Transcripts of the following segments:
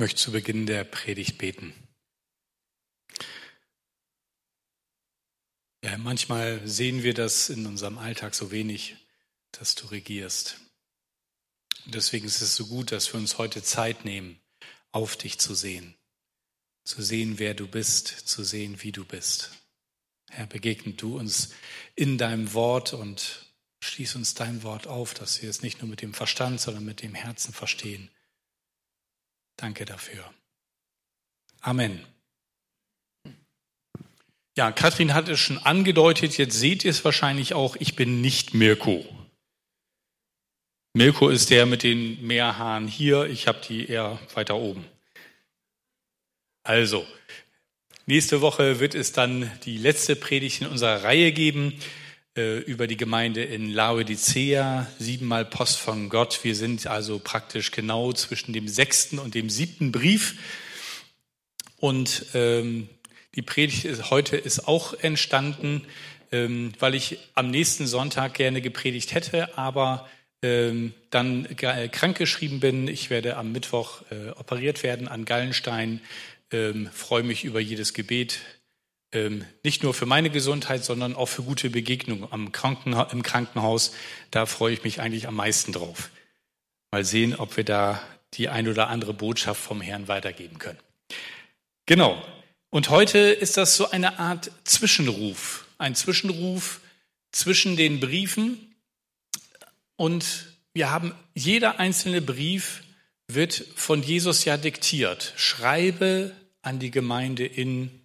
möchte zu Beginn der Predigt beten. Ja, manchmal sehen wir das in unserem Alltag so wenig, dass du regierst. Und deswegen ist es so gut, dass wir uns heute Zeit nehmen, auf dich zu sehen, zu sehen, wer du bist, zu sehen, wie du bist. Herr, begegne du uns in deinem Wort und schließ uns dein Wort auf, dass wir es nicht nur mit dem Verstand, sondern mit dem Herzen verstehen Danke dafür. Amen. Ja, Kathrin hat es schon angedeutet, jetzt seht ihr es wahrscheinlich auch, ich bin nicht Mirko. Mirko ist der mit den Meerhaaren hier, ich habe die eher weiter oben. Also, nächste Woche wird es dann die letzte Predigt in unserer Reihe geben. Äh, über die Gemeinde in Laodicea, siebenmal Post von Gott. Wir sind also praktisch genau zwischen dem sechsten und dem siebten Brief. Und ähm, die Predigt ist, heute ist auch entstanden, ähm, weil ich am nächsten Sonntag gerne gepredigt hätte, aber ähm, dann äh, krankgeschrieben bin. Ich werde am Mittwoch äh, operiert werden an Gallenstein. Ähm, freue mich über jedes Gebet ähm, nicht nur für meine Gesundheit, sondern auch für gute Begegnungen am Krankenha im Krankenhaus. Da freue ich mich eigentlich am meisten drauf. Mal sehen, ob wir da die ein oder andere Botschaft vom Herrn weitergeben können. Genau. Und heute ist das so eine Art Zwischenruf. Ein Zwischenruf zwischen den Briefen. Und wir haben, jeder einzelne Brief wird von Jesus ja diktiert. Schreibe an die Gemeinde in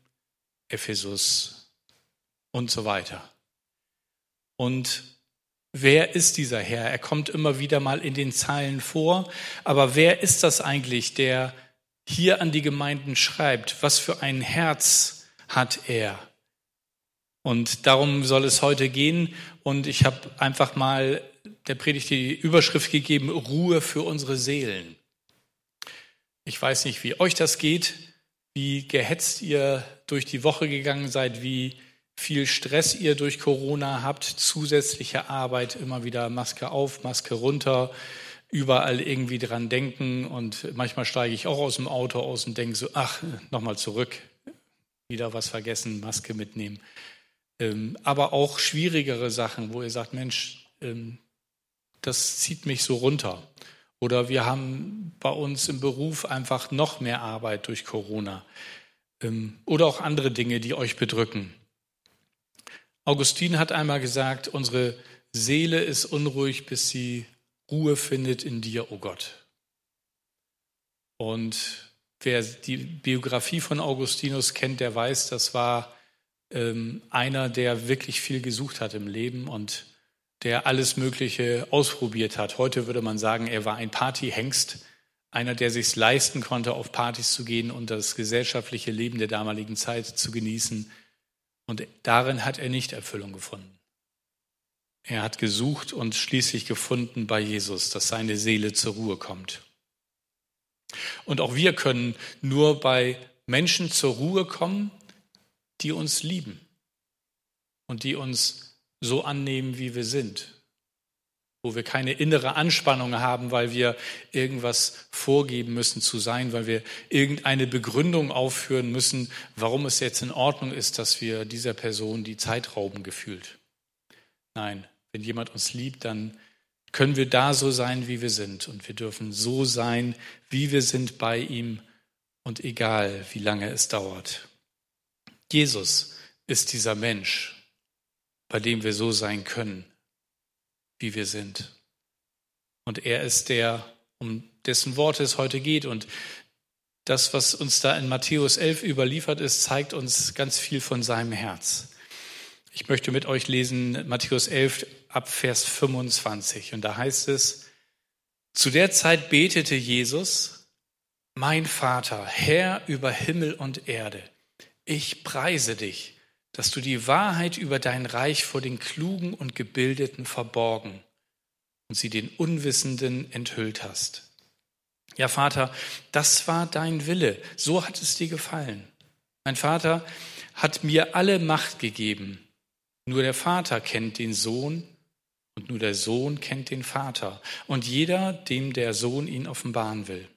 Ephesus und so weiter. Und wer ist dieser Herr? Er kommt immer wieder mal in den Zeilen vor, aber wer ist das eigentlich, der hier an die Gemeinden schreibt? Was für ein Herz hat er? Und darum soll es heute gehen. Und ich habe einfach mal der Predigt die Überschrift gegeben, Ruhe für unsere Seelen. Ich weiß nicht, wie euch das geht, wie gehetzt ihr durch die Woche gegangen seid, wie viel Stress ihr durch Corona habt, zusätzliche Arbeit, immer wieder Maske auf, Maske runter, überall irgendwie dran denken und manchmal steige ich auch aus dem Auto aus und denke so, ach, nochmal zurück, wieder was vergessen, Maske mitnehmen. Ähm, aber auch schwierigere Sachen, wo ihr sagt, Mensch, ähm, das zieht mich so runter. Oder wir haben bei uns im Beruf einfach noch mehr Arbeit durch Corona. Ähm, oder auch andere Dinge, die euch bedrücken. Augustin hat einmal gesagt, unsere Seele ist unruhig, bis sie Ruhe findet in dir, o oh Gott. Und wer die Biografie von Augustinus kennt, der weiß, das war ähm, einer, der wirklich viel gesucht hat im Leben und der alles Mögliche ausprobiert hat. Heute würde man sagen, er war ein Partyhengst, einer, der sich leisten konnte, auf Partys zu gehen und das gesellschaftliche Leben der damaligen Zeit zu genießen. Und darin hat er nicht Erfüllung gefunden. Er hat gesucht und schließlich gefunden bei Jesus, dass seine Seele zur Ruhe kommt. Und auch wir können nur bei Menschen zur Ruhe kommen, die uns lieben und die uns so annehmen, wie wir sind wo wir keine innere Anspannung haben, weil wir irgendwas vorgeben müssen zu sein, weil wir irgendeine Begründung aufführen müssen, warum es jetzt in Ordnung ist, dass wir dieser Person die Zeit rauben gefühlt. Nein, wenn jemand uns liebt, dann können wir da so sein, wie wir sind. Und wir dürfen so sein, wie wir sind bei ihm und egal, wie lange es dauert. Jesus ist dieser Mensch, bei dem wir so sein können wie wir sind. Und er ist der, um dessen Worte es heute geht. Und das, was uns da in Matthäus 11 überliefert ist, zeigt uns ganz viel von seinem Herz. Ich möchte mit euch lesen Matthäus 11 ab Vers 25. Und da heißt es, zu der Zeit betete Jesus, mein Vater, Herr über Himmel und Erde, ich preise dich dass du die Wahrheit über dein Reich vor den Klugen und Gebildeten verborgen und sie den Unwissenden enthüllt hast. Ja, Vater, das war dein Wille, so hat es dir gefallen. Mein Vater hat mir alle Macht gegeben. Nur der Vater kennt den Sohn und nur der Sohn kennt den Vater und jeder, dem der Sohn ihn offenbaren will.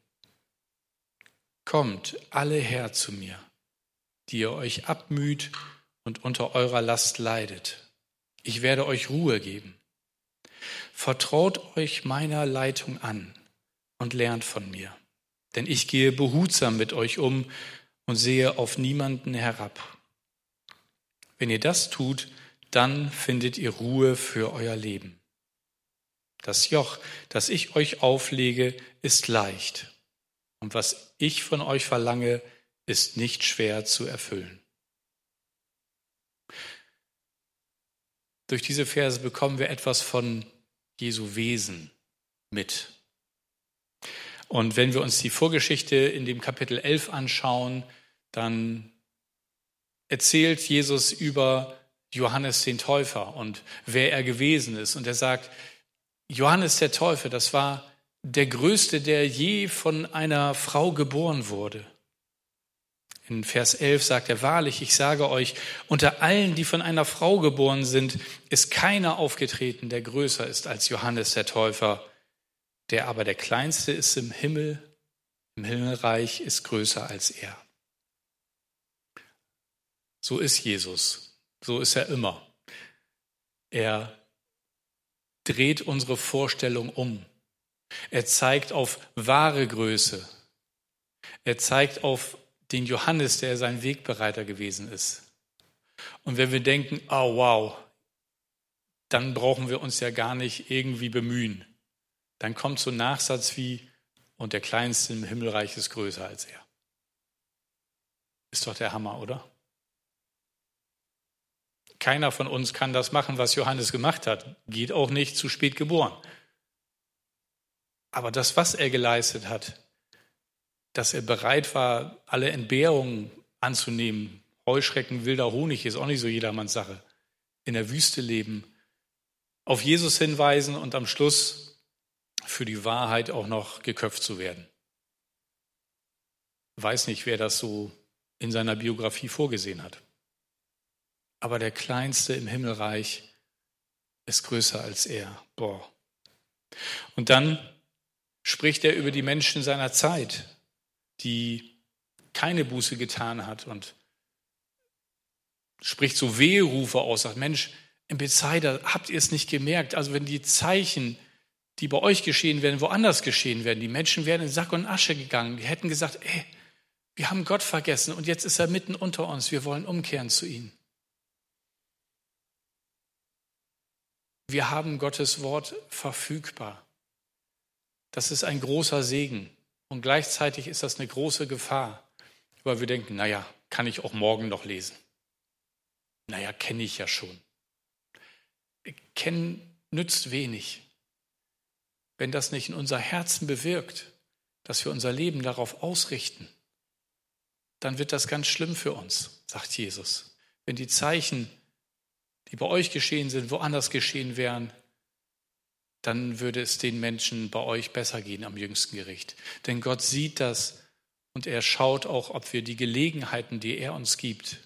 Kommt alle her zu mir, die ihr euch abmüht und unter eurer Last leidet. Ich werde euch Ruhe geben. Vertraut euch meiner Leitung an und lernt von mir, denn ich gehe behutsam mit euch um und sehe auf niemanden herab. Wenn ihr das tut, dann findet ihr Ruhe für euer Leben. Das Joch, das ich euch auflege, ist leicht, und was ich von euch verlange, ist nicht schwer zu erfüllen. Durch diese Verse bekommen wir etwas von Jesu Wesen mit. Und wenn wir uns die Vorgeschichte in dem Kapitel 11 anschauen, dann erzählt Jesus über Johannes den Täufer und wer er gewesen ist. Und er sagt, Johannes der Täufer, das war der größte, der je von einer Frau geboren wurde. In Vers 11 sagt er, wahrlich, ich sage euch, unter allen, die von einer Frau geboren sind, ist keiner aufgetreten, der größer ist als Johannes der Täufer. Der aber der Kleinste ist im Himmel, im Himmelreich ist größer als er. So ist Jesus. So ist er immer. Er dreht unsere Vorstellung um. Er zeigt auf wahre Größe. Er zeigt auf den Johannes, der sein Wegbereiter gewesen ist. Und wenn wir denken, oh wow, dann brauchen wir uns ja gar nicht irgendwie bemühen. Dann kommt so ein Nachsatz wie, und der Kleinste im Himmelreich ist größer als er. Ist doch der Hammer, oder? Keiner von uns kann das machen, was Johannes gemacht hat. Geht auch nicht zu spät geboren. Aber das, was er geleistet hat, dass er bereit war, alle Entbehrungen anzunehmen, Heuschrecken, wilder Honig ist auch nicht so jedermanns Sache, in der Wüste leben, auf Jesus hinweisen und am Schluss für die Wahrheit auch noch geköpft zu werden. Weiß nicht, wer das so in seiner Biografie vorgesehen hat. Aber der Kleinste im Himmelreich ist größer als er. Boah. Und dann spricht er über die Menschen seiner Zeit, die keine Buße getan hat und spricht so Weherufe aus, sagt, Mensch, im Bethsaida habt ihr es nicht gemerkt? Also wenn die Zeichen, die bei euch geschehen werden, woanders geschehen werden, die Menschen wären in Sack und Asche gegangen, die hätten gesagt, ey, wir haben Gott vergessen und jetzt ist er mitten unter uns, wir wollen umkehren zu ihm. Wir haben Gottes Wort verfügbar. Das ist ein großer Segen. Und gleichzeitig ist das eine große Gefahr, weil wir denken, naja, kann ich auch morgen noch lesen. Naja, kenne ich ja schon. Kennen nützt wenig. Wenn das nicht in unser Herzen bewirkt, dass wir unser Leben darauf ausrichten, dann wird das ganz schlimm für uns, sagt Jesus. Wenn die Zeichen, die bei euch geschehen sind, woanders geschehen wären, dann würde es den Menschen bei euch besser gehen am jüngsten Gericht. Denn Gott sieht das und er schaut auch, ob wir die Gelegenheiten, die er uns gibt,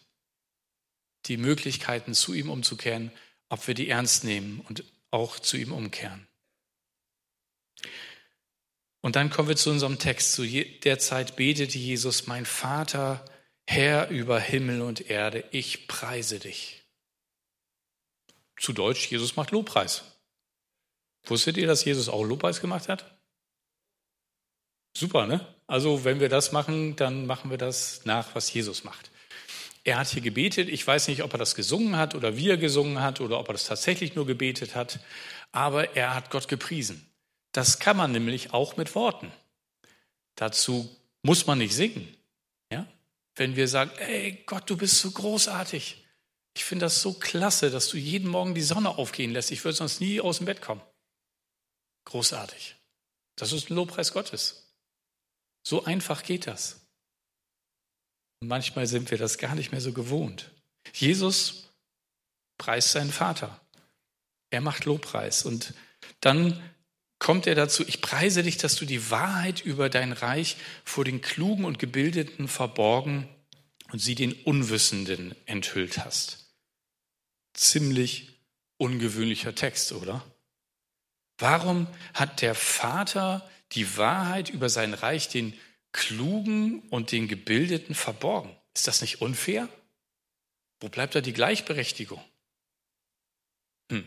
die Möglichkeiten zu ihm umzukehren, ob wir die ernst nehmen und auch zu ihm umkehren. Und dann kommen wir zu unserem Text. Zu der Zeit betete Jesus, mein Vater, Herr über Himmel und Erde, ich preise dich. Zu Deutsch, Jesus macht Lobpreis. Wusstet ihr, dass Jesus auch Lobpreis gemacht hat? Super, ne? Also wenn wir das machen, dann machen wir das nach, was Jesus macht. Er hat hier gebetet. Ich weiß nicht, ob er das gesungen hat oder wie er gesungen hat oder ob er das tatsächlich nur gebetet hat, aber er hat Gott gepriesen. Das kann man nämlich auch mit Worten. Dazu muss man nicht singen. Ja? Wenn wir sagen, ey Gott, du bist so großartig. Ich finde das so klasse, dass du jeden Morgen die Sonne aufgehen lässt. Ich würde sonst nie aus dem Bett kommen. Großartig. Das ist ein Lobpreis Gottes. So einfach geht das. Und manchmal sind wir das gar nicht mehr so gewohnt. Jesus preist seinen Vater. Er macht Lobpreis. Und dann kommt er dazu, ich preise dich, dass du die Wahrheit über dein Reich vor den Klugen und Gebildeten verborgen und sie den Unwissenden enthüllt hast. Ziemlich ungewöhnlicher Text, oder? Warum hat der Vater die Wahrheit über sein Reich den Klugen und den Gebildeten verborgen. Ist das nicht unfair? Wo bleibt da die Gleichberechtigung? Hm.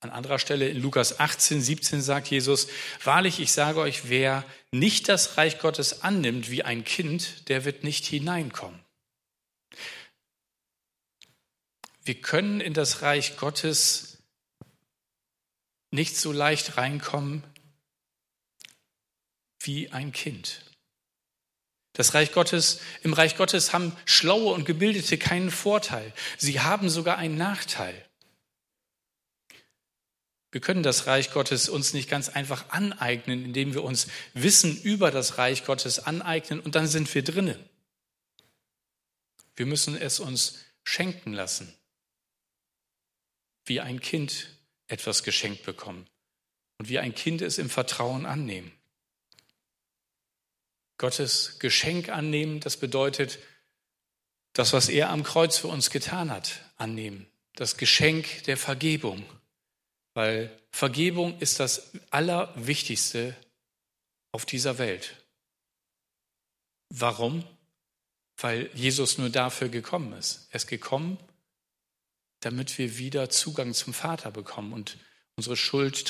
An anderer Stelle in Lukas 18, 17 sagt Jesus, wahrlich, ich sage euch, wer nicht das Reich Gottes annimmt wie ein Kind, der wird nicht hineinkommen. Wir können in das Reich Gottes nicht so leicht reinkommen wie ein Kind. Das Reich Gottes, im Reich Gottes haben Schlaue und Gebildete keinen Vorteil. Sie haben sogar einen Nachteil. Wir können das Reich Gottes uns nicht ganz einfach aneignen, indem wir uns Wissen über das Reich Gottes aneignen und dann sind wir drinnen. Wir müssen es uns schenken lassen, wie ein Kind etwas geschenkt bekommen und wie ein Kind es im Vertrauen annehmen. Gottes Geschenk annehmen, das bedeutet, das, was er am Kreuz für uns getan hat, annehmen. Das Geschenk der Vergebung weil Vergebung ist das Allerwichtigste auf dieser Welt. Warum? Weil Jesus nur dafür gekommen ist. Er ist gekommen, damit wir wieder Zugang zum Vater bekommen und unsere Schuld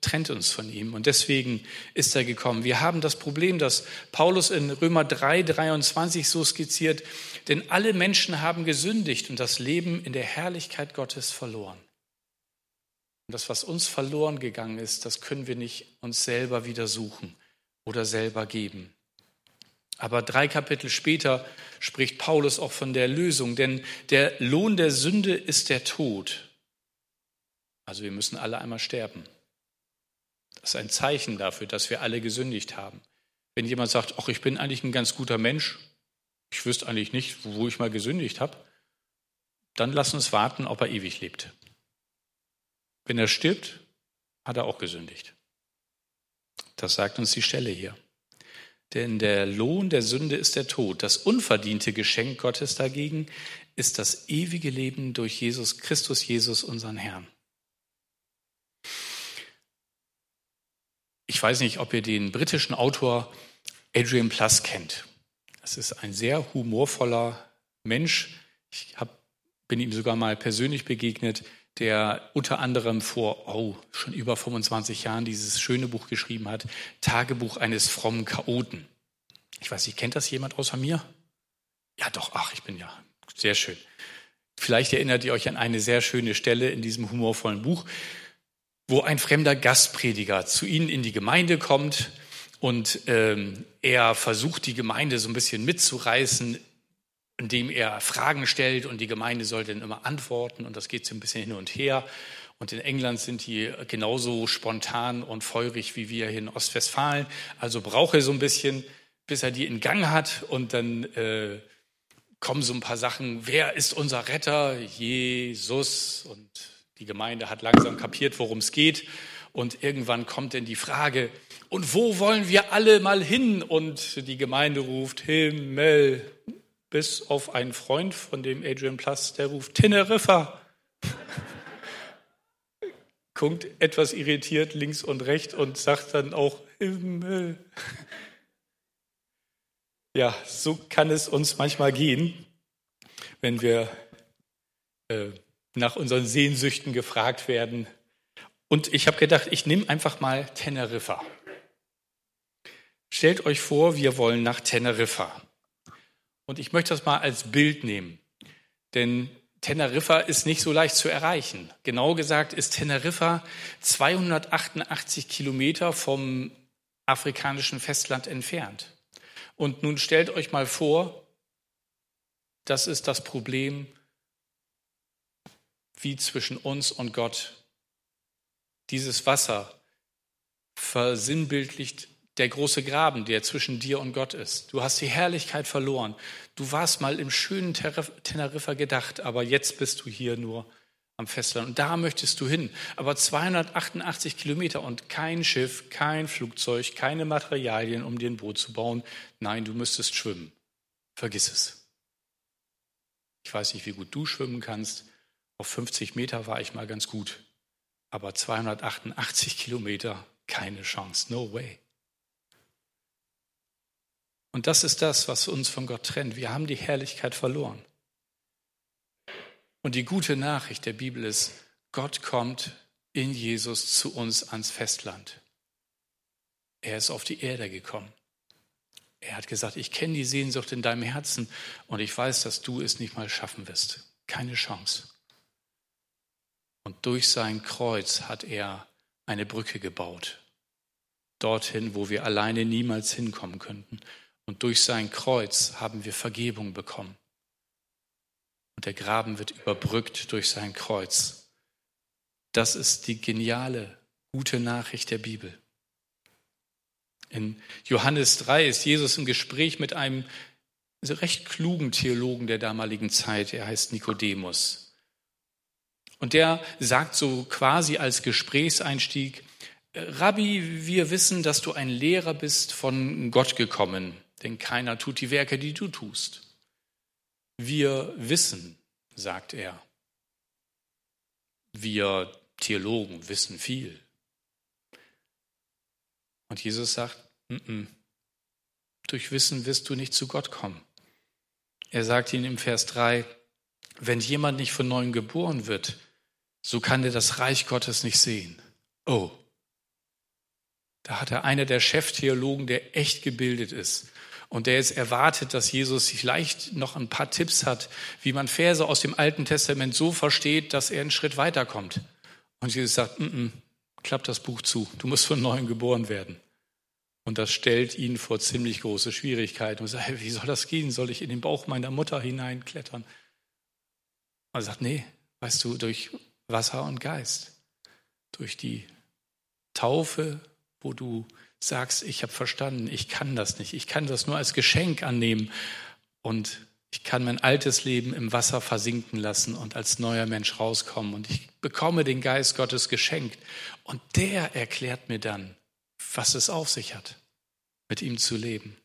trennt uns von ihm. Und deswegen ist er gekommen. Wir haben das Problem, das Paulus in Römer 3, 23 so skizziert, denn alle Menschen haben gesündigt und das Leben in der Herrlichkeit Gottes verloren. Und das, was uns verloren gegangen ist, das können wir nicht uns selber wieder suchen oder selber geben. Aber drei Kapitel später spricht Paulus auch von der Lösung, denn der Lohn der Sünde ist der Tod. Also wir müssen alle einmal sterben. Das ist ein Zeichen dafür, dass wir alle gesündigt haben. Wenn jemand sagt, ach, ich bin eigentlich ein ganz guter Mensch, ich wüsste eigentlich nicht, wo ich mal gesündigt habe, dann lass uns warten, ob er ewig lebt. Wenn er stirbt, hat er auch gesündigt. Das sagt uns die Stelle hier. Denn der Lohn der Sünde ist der Tod. Das unverdiente Geschenk Gottes dagegen ist das ewige Leben durch Jesus Christus, Jesus, unseren Herrn. Ich weiß nicht, ob ihr den britischen Autor Adrian Plus kennt. Das ist ein sehr humorvoller Mensch. Ich hab, bin ihm sogar mal persönlich begegnet der unter anderem vor oh, schon über 25 Jahren dieses schöne Buch geschrieben hat, Tagebuch eines frommen Chaoten. Ich weiß nicht, kennt das jemand außer mir? Ja, doch, ach, ich bin ja sehr schön. Vielleicht erinnert ihr euch an eine sehr schöne Stelle in diesem humorvollen Buch, wo ein fremder Gastprediger zu ihnen in die Gemeinde kommt und ähm, er versucht, die Gemeinde so ein bisschen mitzureißen indem er Fragen stellt und die Gemeinde soll dann immer antworten und das geht so ein bisschen hin und her. Und in England sind die genauso spontan und feurig wie wir hier in Ostwestfalen. Also braucht er so ein bisschen, bis er die in Gang hat und dann äh, kommen so ein paar Sachen. Wer ist unser Retter? Jesus. Und die Gemeinde hat langsam kapiert, worum es geht. Und irgendwann kommt dann die Frage, und wo wollen wir alle mal hin? Und die Gemeinde ruft, Himmel, bis auf einen Freund von dem Adrian Plus, der ruft Teneriffa. Guckt etwas irritiert links und rechts und sagt dann auch Himmel. Ja, so kann es uns manchmal gehen, wenn wir äh, nach unseren Sehnsüchten gefragt werden. Und ich habe gedacht, ich nehme einfach mal Teneriffa. Stellt euch vor, wir wollen nach Teneriffa. Und ich möchte das mal als Bild nehmen, denn Teneriffa ist nicht so leicht zu erreichen. Genau gesagt ist Teneriffa 288 Kilometer vom afrikanischen Festland entfernt. Und nun stellt euch mal vor, das ist das Problem, wie zwischen uns und Gott. Dieses Wasser versinnbildlicht der große Graben, der zwischen dir und Gott ist. Du hast die Herrlichkeit verloren. Du warst mal im schönen Teneriffa gedacht, aber jetzt bist du hier nur am Festland. Und da möchtest du hin. Aber 288 Kilometer und kein Schiff, kein Flugzeug, keine Materialien, um dir ein Boot zu bauen. Nein, du müsstest schwimmen. Vergiss es. Ich weiß nicht, wie gut du schwimmen kannst. Auf 50 Meter war ich mal ganz gut. Aber 288 Kilometer, keine Chance. No way. Und das ist das, was uns von Gott trennt. Wir haben die Herrlichkeit verloren. Und die gute Nachricht der Bibel ist, Gott kommt in Jesus zu uns ans Festland. Er ist auf die Erde gekommen. Er hat gesagt, ich kenne die Sehnsucht in deinem Herzen und ich weiß, dass du es nicht mal schaffen wirst. Keine Chance. Und durch sein Kreuz hat er eine Brücke gebaut. Dorthin, wo wir alleine niemals hinkommen könnten. Und durch sein Kreuz haben wir Vergebung bekommen. Und der Graben wird überbrückt durch sein Kreuz. Das ist die geniale, gute Nachricht der Bibel. In Johannes 3 ist Jesus im Gespräch mit einem recht klugen Theologen der damaligen Zeit. Er heißt Nikodemus. Und der sagt so quasi als Gesprächseinstieg, Rabbi, wir wissen, dass du ein Lehrer bist von Gott gekommen, denn keiner tut die Werke, die du tust. Wir wissen, sagt er. Wir Theologen wissen viel. Und Jesus sagt, N -n, durch Wissen wirst du nicht zu Gott kommen. Er sagt ihnen im Vers 3, wenn jemand nicht von neuem geboren wird, so kann er das Reich Gottes nicht sehen. Oh, da hat er einer der Cheftheologen, der echt gebildet ist und der jetzt erwartet, dass Jesus vielleicht noch ein paar Tipps hat, wie man Verse aus dem Alten Testament so versteht, dass er einen Schritt weiterkommt. Und Jesus sagt, N -n, klapp das Buch zu, du musst von neuem geboren werden. Und das stellt ihn vor ziemlich große Schwierigkeiten. Und sagt, hey, wie soll das gehen? Soll ich in den Bauch meiner Mutter hineinklettern? Und er sagt, nee, weißt du, durch Wasser und Geist, durch die Taufe, wo du sagst, ich habe verstanden, ich kann das nicht, ich kann das nur als Geschenk annehmen und ich kann mein altes Leben im Wasser versinken lassen und als neuer Mensch rauskommen. Und ich bekomme den Geist Gottes geschenkt. Und der erklärt mir dann, was es auf sich hat, mit ihm zu leben,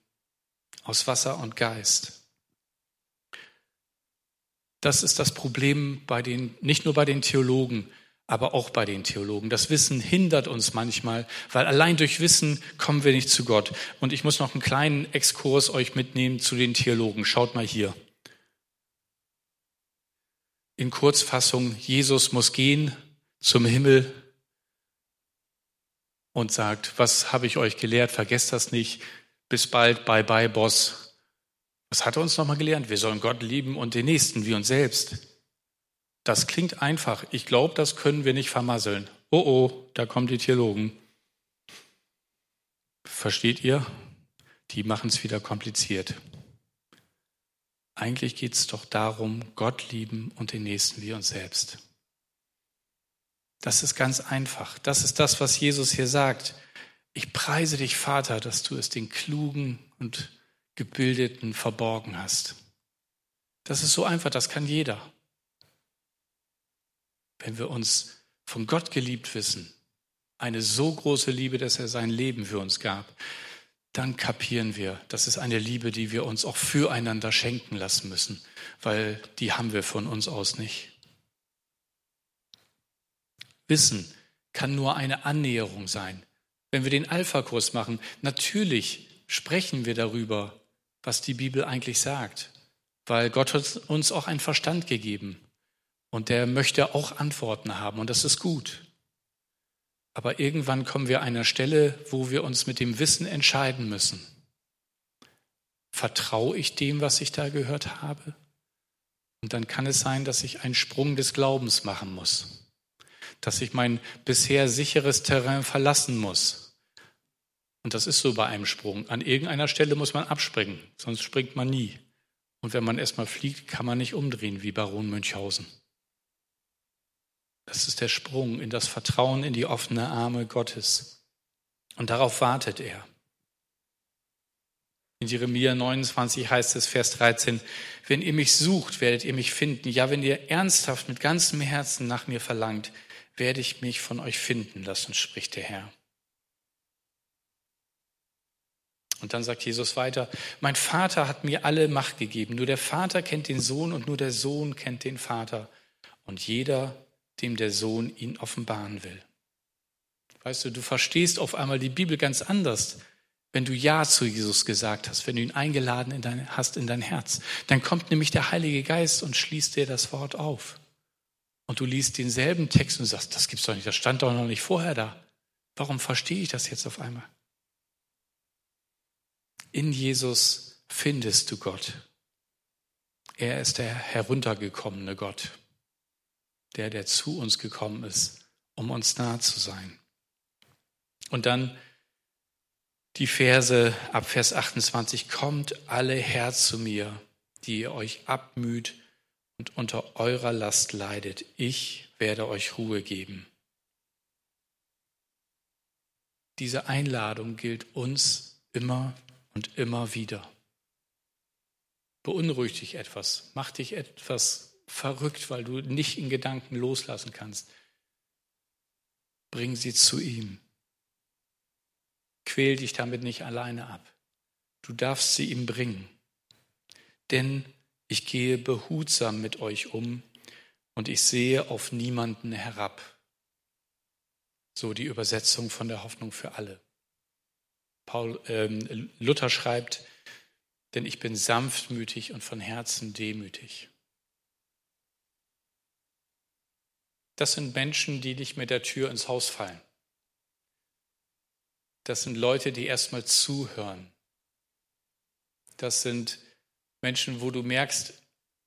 aus Wasser und Geist. Das ist das Problem bei den, nicht nur bei den Theologen, aber auch bei den Theologen. Das Wissen hindert uns manchmal, weil allein durch Wissen kommen wir nicht zu Gott. Und ich muss noch einen kleinen Exkurs euch mitnehmen zu den Theologen. Schaut mal hier. In Kurzfassung, Jesus muss gehen zum Himmel, und sagt, was habe ich euch gelehrt, vergesst das nicht, bis bald, bye bye, Boss. Was hat er uns nochmal gelernt? Wir sollen Gott lieben und den Nächsten wie uns selbst. Das klingt einfach. Ich glaube, das können wir nicht vermasseln. Oh oh, da kommen die Theologen. Versteht ihr? Die machen es wieder kompliziert. Eigentlich geht es doch darum, Gott lieben und den Nächsten wie uns selbst. Das ist ganz einfach. Das ist das, was Jesus hier sagt. Ich preise dich, Vater, dass du es den Klugen und Gebildeten verborgen hast. Das ist so einfach, das kann jeder. Wenn wir uns von Gott geliebt wissen, eine so große Liebe, dass er sein Leben für uns gab, dann kapieren wir, das ist eine Liebe, die wir uns auch füreinander schenken lassen müssen, weil die haben wir von uns aus nicht. Wissen kann nur eine Annäherung sein. Wenn wir den Alpha-Kurs machen, natürlich sprechen wir darüber, was die Bibel eigentlich sagt, weil Gott hat uns auch einen Verstand gegeben und der möchte auch Antworten haben und das ist gut. Aber irgendwann kommen wir an einer Stelle, wo wir uns mit dem Wissen entscheiden müssen. Vertraue ich dem, was ich da gehört habe? Und dann kann es sein, dass ich einen Sprung des Glaubens machen muss dass ich mein bisher sicheres Terrain verlassen muss. Und das ist so bei einem Sprung. An irgendeiner Stelle muss man abspringen, sonst springt man nie. Und wenn man erstmal fliegt, kann man nicht umdrehen wie Baron Münchhausen. Das ist der Sprung in das Vertrauen in die offene Arme Gottes. Und darauf wartet er. In Jeremia 29 heißt es, Vers 13, wenn ihr mich sucht, werdet ihr mich finden. Ja, wenn ihr ernsthaft mit ganzem Herzen nach mir verlangt, werde ich mich von euch finden lassen, spricht der Herr. Und dann sagt Jesus weiter, mein Vater hat mir alle Macht gegeben. Nur der Vater kennt den Sohn und nur der Sohn kennt den Vater. Und jeder, dem der Sohn ihn offenbaren will. Weißt du, du verstehst auf einmal die Bibel ganz anders, wenn du Ja zu Jesus gesagt hast, wenn du ihn eingeladen in dein, hast in dein Herz, dann kommt nämlich der Heilige Geist und schließt dir das Wort auf. Und du liest denselben Text und sagst, das gibt's doch nicht, das stand doch noch nicht vorher da. Warum verstehe ich das jetzt auf einmal? In Jesus findest du Gott. Er ist der heruntergekommene Gott, der, der zu uns gekommen ist, um uns nahe zu sein. Und dann die Verse ab Vers 28, kommt alle her zu mir, die ihr euch abmüht und unter eurer Last leidet. Ich werde euch Ruhe geben. Diese Einladung gilt uns immer und immer wieder. Beunruhigt dich etwas, mach dich etwas verrückt, weil du nicht in Gedanken loslassen kannst. Bring sie zu ihm. Quäl dich damit nicht alleine ab. Du darfst sie ihm bringen. Denn ich gehe behutsam mit euch um und ich sehe auf niemanden herab. So die Übersetzung von der Hoffnung für alle. Paul, äh, Luther schreibt, denn ich bin sanftmütig und von Herzen demütig. Das sind Menschen, die nicht mit der Tür ins Haus fallen. Das sind Leute, die erstmal zuhören. Das sind Menschen, wo du merkst,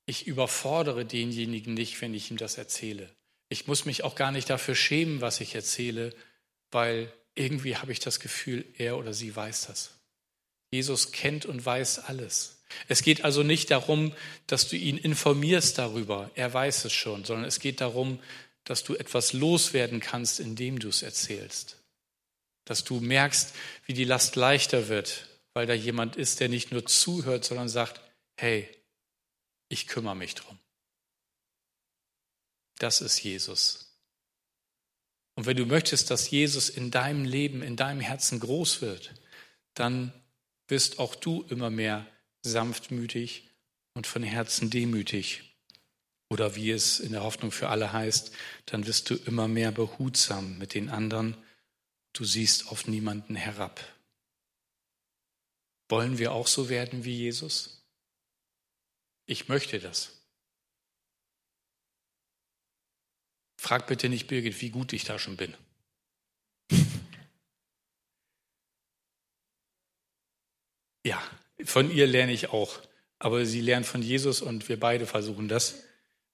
ich überfordere denjenigen nicht, wenn ich ihm das erzähle. Ich muss mich auch gar nicht dafür schämen, was ich erzähle, weil irgendwie habe ich das Gefühl, er oder sie weiß das. Jesus kennt und weiß alles. Es geht also nicht darum, dass du ihn informierst darüber, er weiß es schon, sondern es geht darum, dass du etwas loswerden kannst, indem du es erzählst dass du merkst, wie die Last leichter wird, weil da jemand ist, der nicht nur zuhört, sondern sagt, hey, ich kümmere mich drum. Das ist Jesus. Und wenn du möchtest, dass Jesus in deinem Leben, in deinem Herzen groß wird, dann wirst auch du immer mehr sanftmütig und von Herzen demütig. Oder wie es in der Hoffnung für alle heißt, dann wirst du immer mehr behutsam mit den anderen Du siehst auf niemanden herab. Wollen wir auch so werden wie Jesus? Ich möchte das. Frag bitte nicht Birgit, wie gut ich da schon bin. Ja, von ihr lerne ich auch. Aber sie lernt von Jesus und wir beide versuchen das.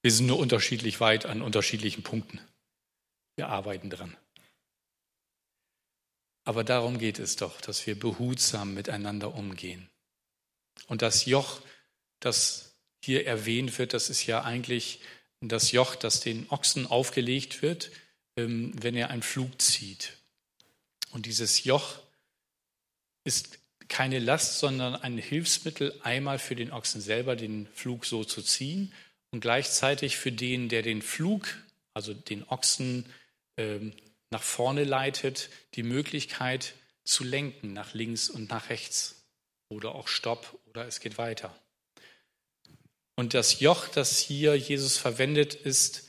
Wir sind nur unterschiedlich weit an unterschiedlichen Punkten. Wir arbeiten dran. Aber darum geht es doch, dass wir behutsam miteinander umgehen. Und das Joch, das hier erwähnt wird, das ist ja eigentlich das Joch, das den Ochsen aufgelegt wird, ähm, wenn er einen Flug zieht. Und dieses Joch ist keine Last, sondern ein Hilfsmittel, einmal für den Ochsen selber den Flug so zu ziehen und gleichzeitig für den, der den Flug, also den Ochsen, ähm, nach vorne leitet, die Möglichkeit zu lenken nach links und nach rechts oder auch Stopp oder es geht weiter. Und das Joch, das hier Jesus verwendet, ist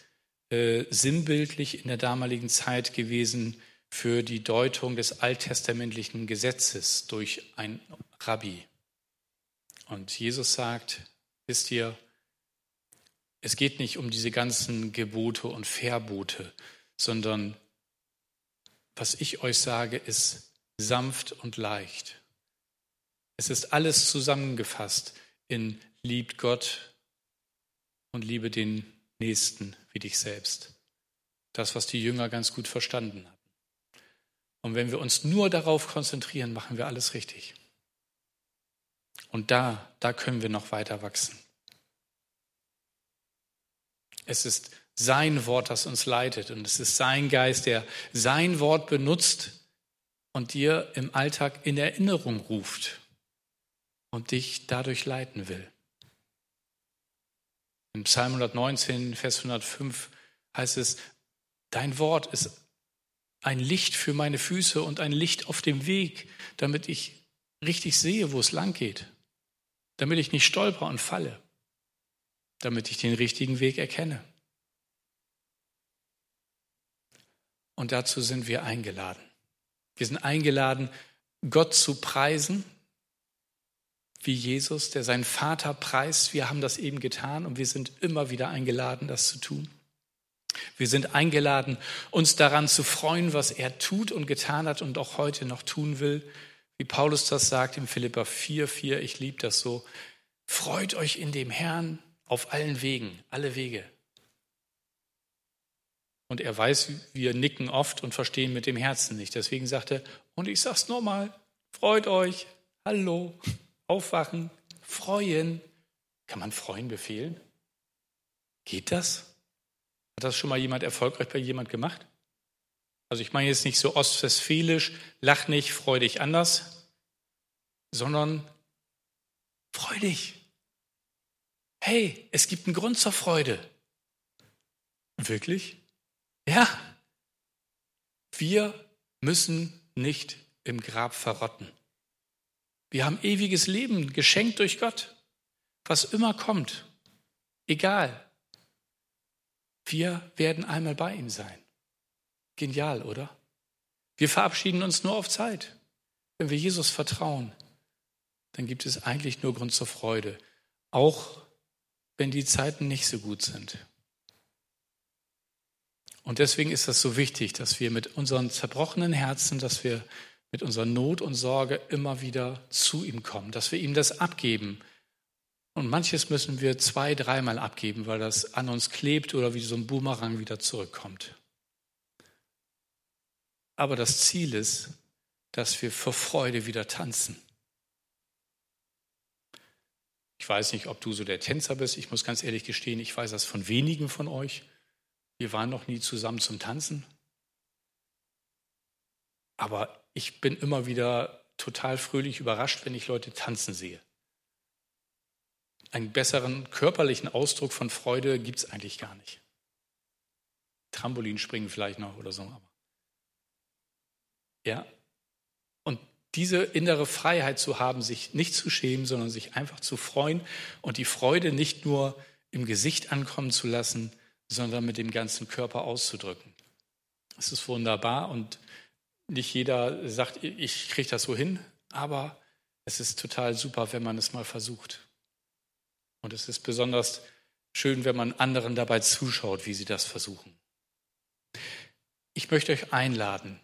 äh, sinnbildlich in der damaligen Zeit gewesen für die Deutung des alttestamentlichen Gesetzes durch ein Rabbi. Und Jesus sagt, wisst ihr, es geht nicht um diese ganzen Gebote und Verbote, sondern was ich euch sage, ist sanft und leicht. Es ist alles zusammengefasst in liebt Gott und liebe den Nächsten wie dich selbst. Das, was die Jünger ganz gut verstanden hatten. Und wenn wir uns nur darauf konzentrieren, machen wir alles richtig. Und da, da können wir noch weiter wachsen. Es ist sein Wort, das uns leitet. Und es ist sein Geist, der sein Wort benutzt und dir im Alltag in Erinnerung ruft und dich dadurch leiten will. Im Psalm 119, Vers 105 heißt es, dein Wort ist ein Licht für meine Füße und ein Licht auf dem Weg, damit ich richtig sehe, wo es lang geht, damit ich nicht stolper und falle, damit ich den richtigen Weg erkenne. Und dazu sind wir eingeladen. Wir sind eingeladen, Gott zu preisen, wie Jesus, der seinen Vater preist. Wir haben das eben getan und wir sind immer wieder eingeladen, das zu tun. Wir sind eingeladen, uns daran zu freuen, was er tut und getan hat und auch heute noch tun will. Wie Paulus das sagt im Philippa 4, 4, ich liebe das so. Freut euch in dem Herrn auf allen Wegen, alle Wege. Und er weiß, wir nicken oft und verstehen mit dem Herzen nicht. Deswegen sagt er, und ich sag's nochmal, freut euch, hallo, aufwachen, freuen. Kann man freuen befehlen? Geht das? Hat das schon mal jemand erfolgreich bei jemand gemacht? Also ich meine jetzt nicht so ostwestfälisch, lach nicht, freu dich anders, sondern freu dich. Hey, es gibt einen Grund zur Freude. Wirklich? Ja. Wir müssen nicht im Grab verrotten. Wir haben ewiges Leben geschenkt durch Gott. Was immer kommt, egal. Wir werden einmal bei ihm sein. Genial, oder? Wir verabschieden uns nur auf Zeit. Wenn wir Jesus vertrauen, dann gibt es eigentlich nur Grund zur Freude, auch wenn die Zeiten nicht so gut sind. Und deswegen ist das so wichtig, dass wir mit unseren zerbrochenen Herzen, dass wir mit unserer Not und Sorge immer wieder zu ihm kommen, dass wir ihm das abgeben. Und manches müssen wir zwei, dreimal abgeben, weil das an uns klebt oder wie so ein Boomerang wieder zurückkommt. Aber das Ziel ist, dass wir vor Freude wieder tanzen. Ich weiß nicht, ob du so der Tänzer bist. Ich muss ganz ehrlich gestehen, ich weiß das von wenigen von euch. Wir waren noch nie zusammen zum Tanzen. Aber ich bin immer wieder total fröhlich überrascht, wenn ich Leute tanzen sehe. Einen besseren körperlichen Ausdruck von Freude gibt es eigentlich gar nicht. Trampolinspringen vielleicht noch oder so. Aber ja. Diese innere Freiheit zu haben, sich nicht zu schämen, sondern sich einfach zu freuen und die Freude nicht nur im Gesicht ankommen zu lassen, sondern mit dem ganzen Körper auszudrücken. Es ist wunderbar und nicht jeder sagt, ich kriege das so hin, aber es ist total super, wenn man es mal versucht. Und es ist besonders schön, wenn man anderen dabei zuschaut, wie sie das versuchen. Ich möchte euch einladen,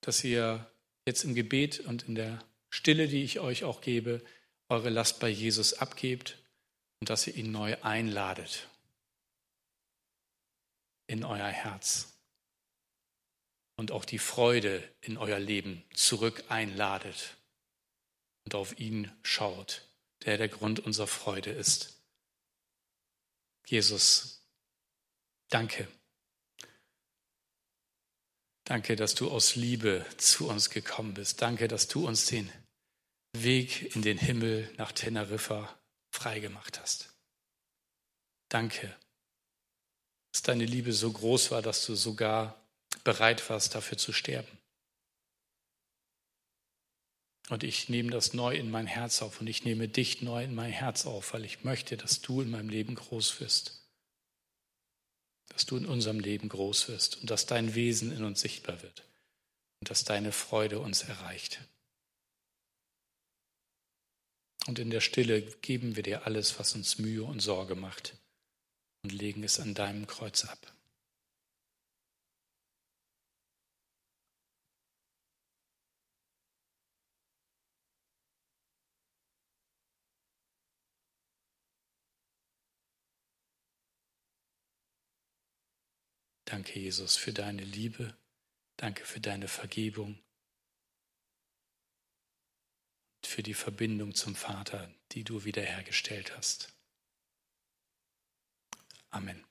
dass ihr jetzt im Gebet und in der Stille, die ich euch auch gebe, eure Last bei Jesus abgebt und dass ihr ihn neu einladet in euer Herz und auch die Freude in euer Leben zurück einladet und auf ihn schaut, der der Grund unserer Freude ist. Jesus, danke. Danke, dass du aus Liebe zu uns gekommen bist. Danke, dass du uns den Weg in den Himmel nach Teneriffa freigemacht hast. Danke, dass deine Liebe so groß war, dass du sogar bereit warst, dafür zu sterben. Und ich nehme das neu in mein Herz auf und ich nehme dich neu in mein Herz auf, weil ich möchte, dass du in meinem Leben groß wirst. Dass du in unserem Leben groß wirst und dass dein Wesen in uns sichtbar wird und dass deine Freude uns erreicht. Und in der Stille geben wir dir alles, was uns Mühe und Sorge macht und legen es an deinem Kreuz ab. Danke, Jesus, für deine Liebe. Danke für deine Vergebung. Und für die Verbindung zum Vater, die du wiederhergestellt hast. Amen.